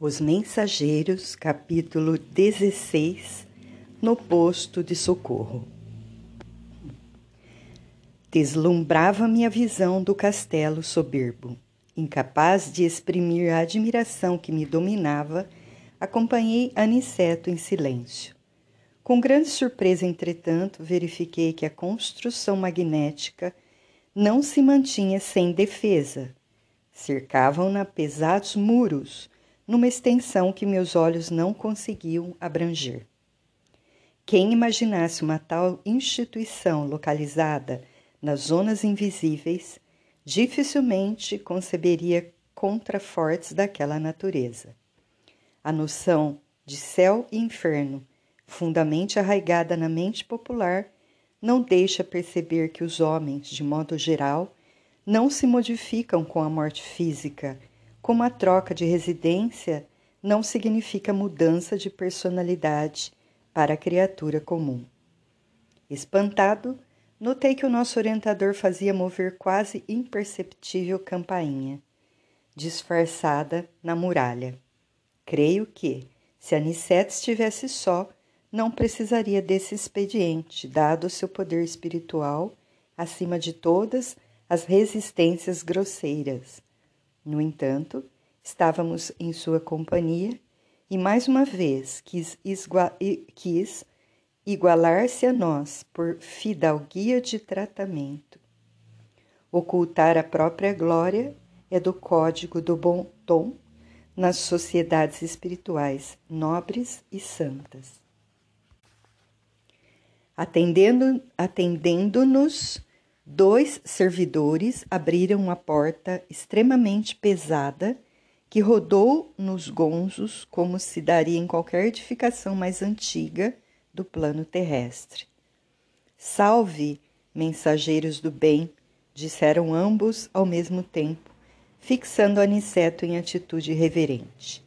Os Mensageiros, capítulo 16 No posto de socorro. Deslumbrava-me a visão do castelo soberbo. Incapaz de exprimir a admiração que me dominava, acompanhei Aniceto em silêncio. Com grande surpresa, entretanto, verifiquei que a construção magnética não se mantinha sem defesa. Cercavam-na pesados muros numa extensão que meus olhos não conseguiam abranger. Quem imaginasse uma tal instituição localizada nas zonas invisíveis dificilmente conceberia contrafortes daquela natureza. A noção de céu e inferno, fundamente arraigada na mente popular, não deixa perceber que os homens, de modo geral, não se modificam com a morte física como a troca de residência não significa mudança de personalidade para a criatura comum. Espantado, notei que o nosso orientador fazia mover quase imperceptível campainha, disfarçada na muralha. Creio que, se Anicete estivesse só, não precisaria desse expediente, dado seu poder espiritual acima de todas as resistências grosseiras no entanto, estávamos em sua companhia e mais uma vez quis, quis igualar-se a nós por fidalguia de tratamento. Ocultar a própria glória é do código do bom tom nas sociedades espirituais nobres e santas. Atendendo-nos atendendo Dois servidores abriram uma porta extremamente pesada que rodou nos gonzos como se daria em qualquer edificação mais antiga do plano terrestre. Salve, mensageiros do bem, disseram ambos ao mesmo tempo, fixando Aniceto em atitude reverente.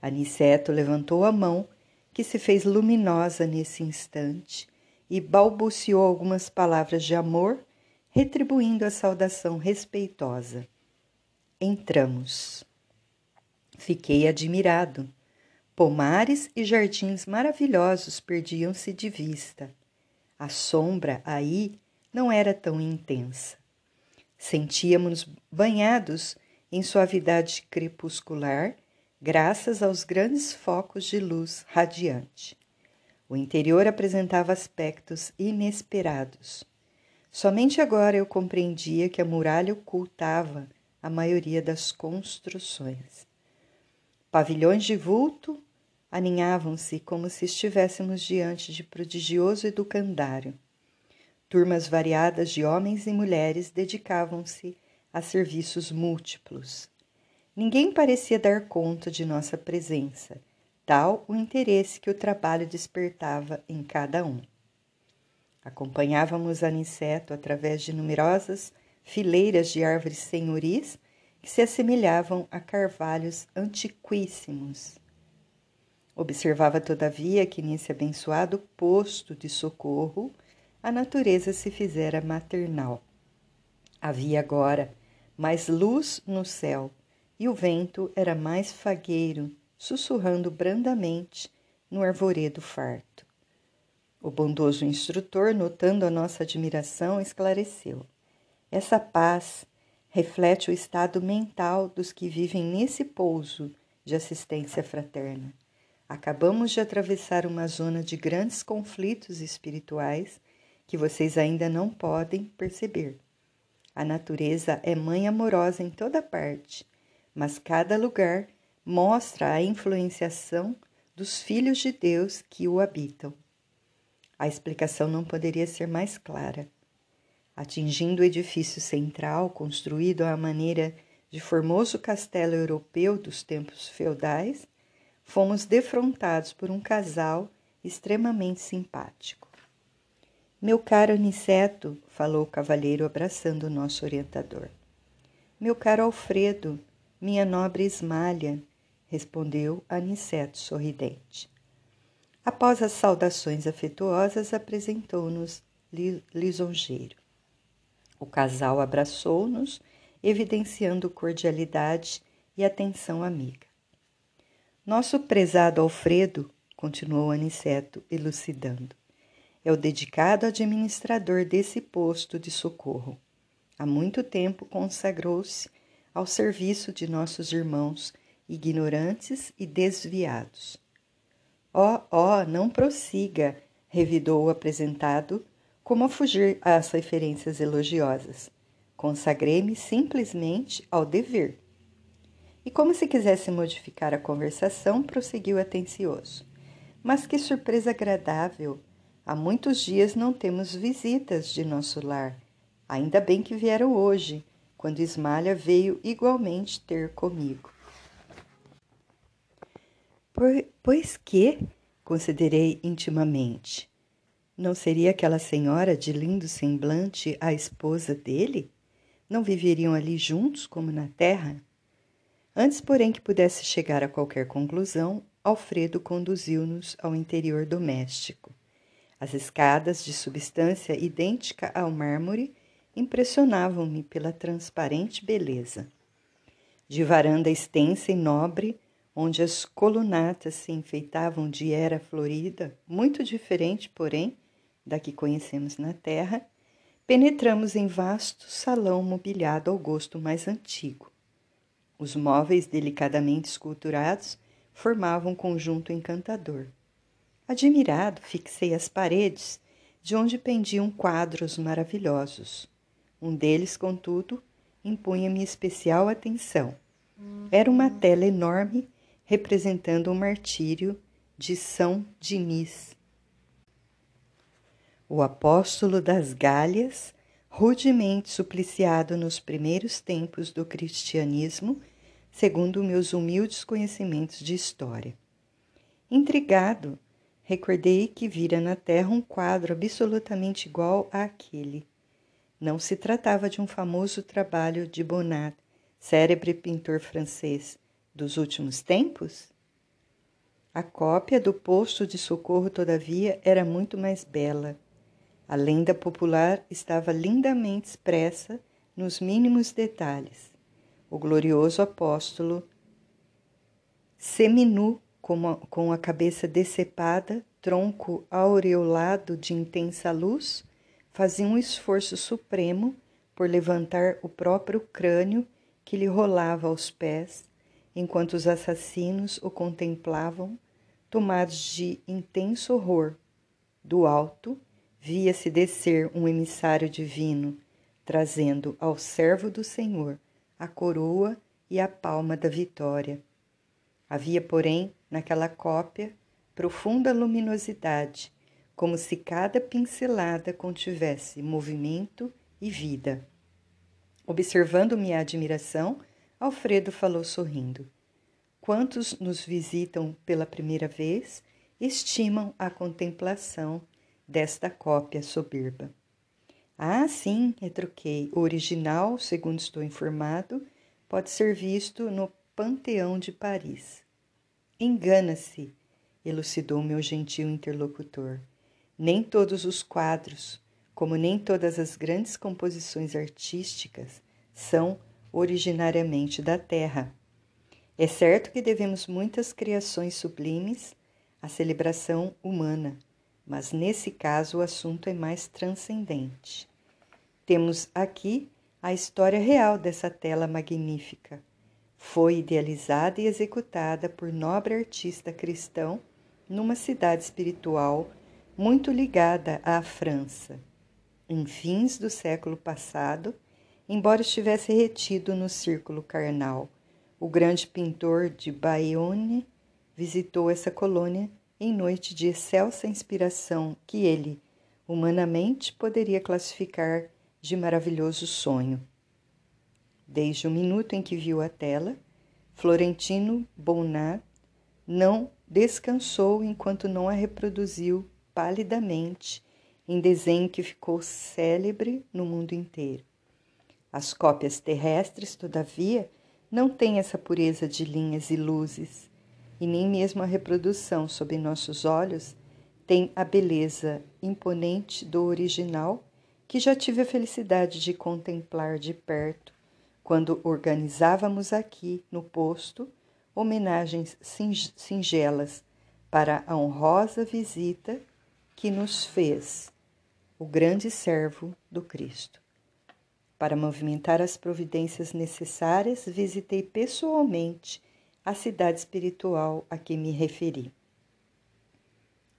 Aniceto levantou a mão, que se fez luminosa nesse instante, e balbuciou algumas palavras de amor retribuindo a saudação respeitosa. Entramos. Fiquei admirado. Pomares e jardins maravilhosos perdiam-se de vista. A sombra aí não era tão intensa. Sentíamos banhados em suavidade crepuscular, graças aos grandes focos de luz radiante. O interior apresentava aspectos inesperados. Somente agora eu compreendia que a muralha ocultava a maioria das construções. Pavilhões de vulto aninhavam-se como se estivéssemos diante de prodigioso educandário. Turmas variadas de homens e mulheres dedicavam-se a serviços múltiplos. Ninguém parecia dar conta de nossa presença, tal o interesse que o trabalho despertava em cada um. Acompanhávamos Aniceto através de numerosas fileiras de árvores senhoris que se assemelhavam a carvalhos antiquíssimos. Observava, todavia, que nesse abençoado posto de socorro a natureza se fizera maternal. Havia agora mais luz no céu e o vento era mais fagueiro, sussurrando brandamente no arvoredo farto. O bondoso instrutor, notando a nossa admiração, esclareceu: Essa paz reflete o estado mental dos que vivem nesse pouso de assistência fraterna. Acabamos de atravessar uma zona de grandes conflitos espirituais que vocês ainda não podem perceber. A natureza é mãe amorosa em toda parte, mas cada lugar mostra a influenciação dos filhos de Deus que o habitam. A explicação não poderia ser mais clara. Atingindo o edifício central, construído à maneira de formoso castelo europeu dos tempos feudais, fomos defrontados por um casal extremamente simpático. Meu caro Aniceto, falou o cavalheiro abraçando o nosso orientador. Meu caro Alfredo, minha nobre Esmalha, respondeu Aniceto sorridente. Após as saudações afetuosas, apresentou-nos lisonjeiro. O casal abraçou-nos, evidenciando cordialidade e atenção amiga. Nosso prezado Alfredo, continuou Aniceto, elucidando, é o dedicado administrador desse posto de socorro. Há muito tempo consagrou-se ao serviço de nossos irmãos ignorantes e desviados. Ó, oh, ó, oh, não prossiga, revidou o apresentado, como a fugir às referências elogiosas. Consagrei-me simplesmente ao dever. E como se quisesse modificar a conversação, prosseguiu atencioso. Mas que surpresa agradável! Há muitos dias não temos visitas de nosso lar. Ainda bem que vieram hoje, quando Ismalha veio igualmente ter comigo. Pois que, considerei intimamente, não seria aquela senhora de lindo semblante a esposa dele? Não viveriam ali juntos como na terra? Antes, porém, que pudesse chegar a qualquer conclusão, Alfredo conduziu-nos ao interior doméstico. As escadas, de substância idêntica ao mármore, impressionavam-me pela transparente beleza. De varanda extensa e nobre, onde as colunatas se enfeitavam de era florida, muito diferente, porém, da que conhecemos na terra, penetramos em vasto salão mobiliado ao gosto mais antigo. Os móveis delicadamente esculturados formavam um conjunto encantador. Admirado, fixei as paredes, de onde pendiam quadros maravilhosos. Um deles, contudo, impunha-me especial atenção. Era uma tela enorme representando o martírio de São Dinis. O apóstolo das Galhas, rudemente supliciado nos primeiros tempos do cristianismo, segundo meus humildes conhecimentos de história. Intrigado, recordei que vira na terra um quadro absolutamente igual àquele. Não se tratava de um famoso trabalho de Bonnat, célebre pintor francês, dos últimos tempos? A cópia do posto de socorro, todavia, era muito mais bela. A lenda popular estava lindamente expressa nos mínimos detalhes. O glorioso apóstolo, seminu, com a, com a cabeça decepada, tronco aureolado de intensa luz, fazia um esforço supremo por levantar o próprio crânio que lhe rolava aos pés enquanto os assassinos o contemplavam, tomados de intenso horror. Do alto, via-se descer um emissário divino, trazendo ao servo do Senhor a coroa e a palma da vitória. Havia, porém, naquela cópia profunda luminosidade, como se cada pincelada contivesse movimento e vida. Observando minha admiração, Alfredo falou sorrindo. Quantos nos visitam pela primeira vez estimam a contemplação desta cópia soberba. Ah, sim, retruquei. O original, segundo estou informado, pode ser visto no Panteão de Paris. Engana-se, elucidou meu gentil interlocutor. Nem todos os quadros, como nem todas as grandes composições artísticas, são originariamente da terra. É certo que devemos muitas criações sublimes à celebração humana, mas nesse caso o assunto é mais transcendente. Temos aqui a história real dessa tela magnífica. Foi idealizada e executada por nobre artista cristão numa cidade espiritual muito ligada à França. Em fins do século passado, embora estivesse retido no círculo carnal. O grande pintor de Bayonne visitou essa colônia em noite de excelsa inspiração que ele, humanamente, poderia classificar de maravilhoso sonho. Desde o minuto em que viu a tela, Florentino Bonnat não descansou enquanto não a reproduziu palidamente em desenho que ficou célebre no mundo inteiro. As cópias terrestres, todavia, não têm essa pureza de linhas e luzes, e nem mesmo a reprodução sob nossos olhos tem a beleza imponente do original que já tive a felicidade de contemplar de perto quando organizávamos aqui no posto homenagens singelas para a honrosa visita que nos fez o grande servo do Cristo. Para movimentar as providências necessárias, visitei pessoalmente a cidade espiritual a que me referi.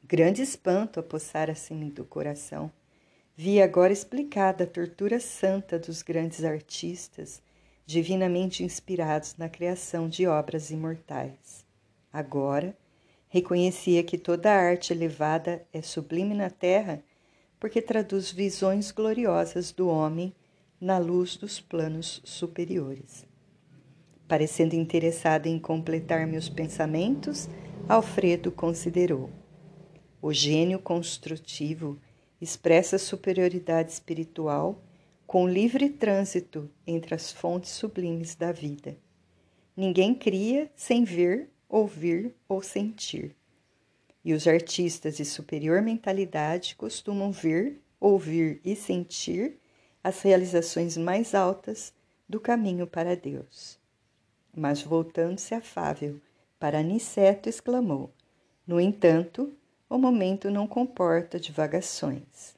Grande espanto apossara-se-me do coração. Vi agora explicada a tortura santa dos grandes artistas, divinamente inspirados na criação de obras imortais. Agora, reconhecia que toda arte elevada é sublime na terra, porque traduz visões gloriosas do homem na luz dos planos superiores. Parecendo interessado em completar meus pensamentos, Alfredo considerou: o gênio construtivo expressa superioridade espiritual com livre trânsito entre as fontes sublimes da vida. Ninguém cria sem ver, ouvir ou sentir. E os artistas de superior mentalidade costumam ver, ouvir e sentir as realizações mais altas do caminho para Deus. Mas voltando-se afável para Aniceto, exclamou: No entanto, o momento não comporta divagações.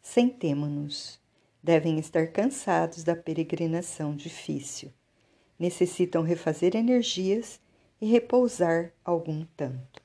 Sentemo-nos. Devem estar cansados da peregrinação difícil. Necessitam refazer energias e repousar algum tanto.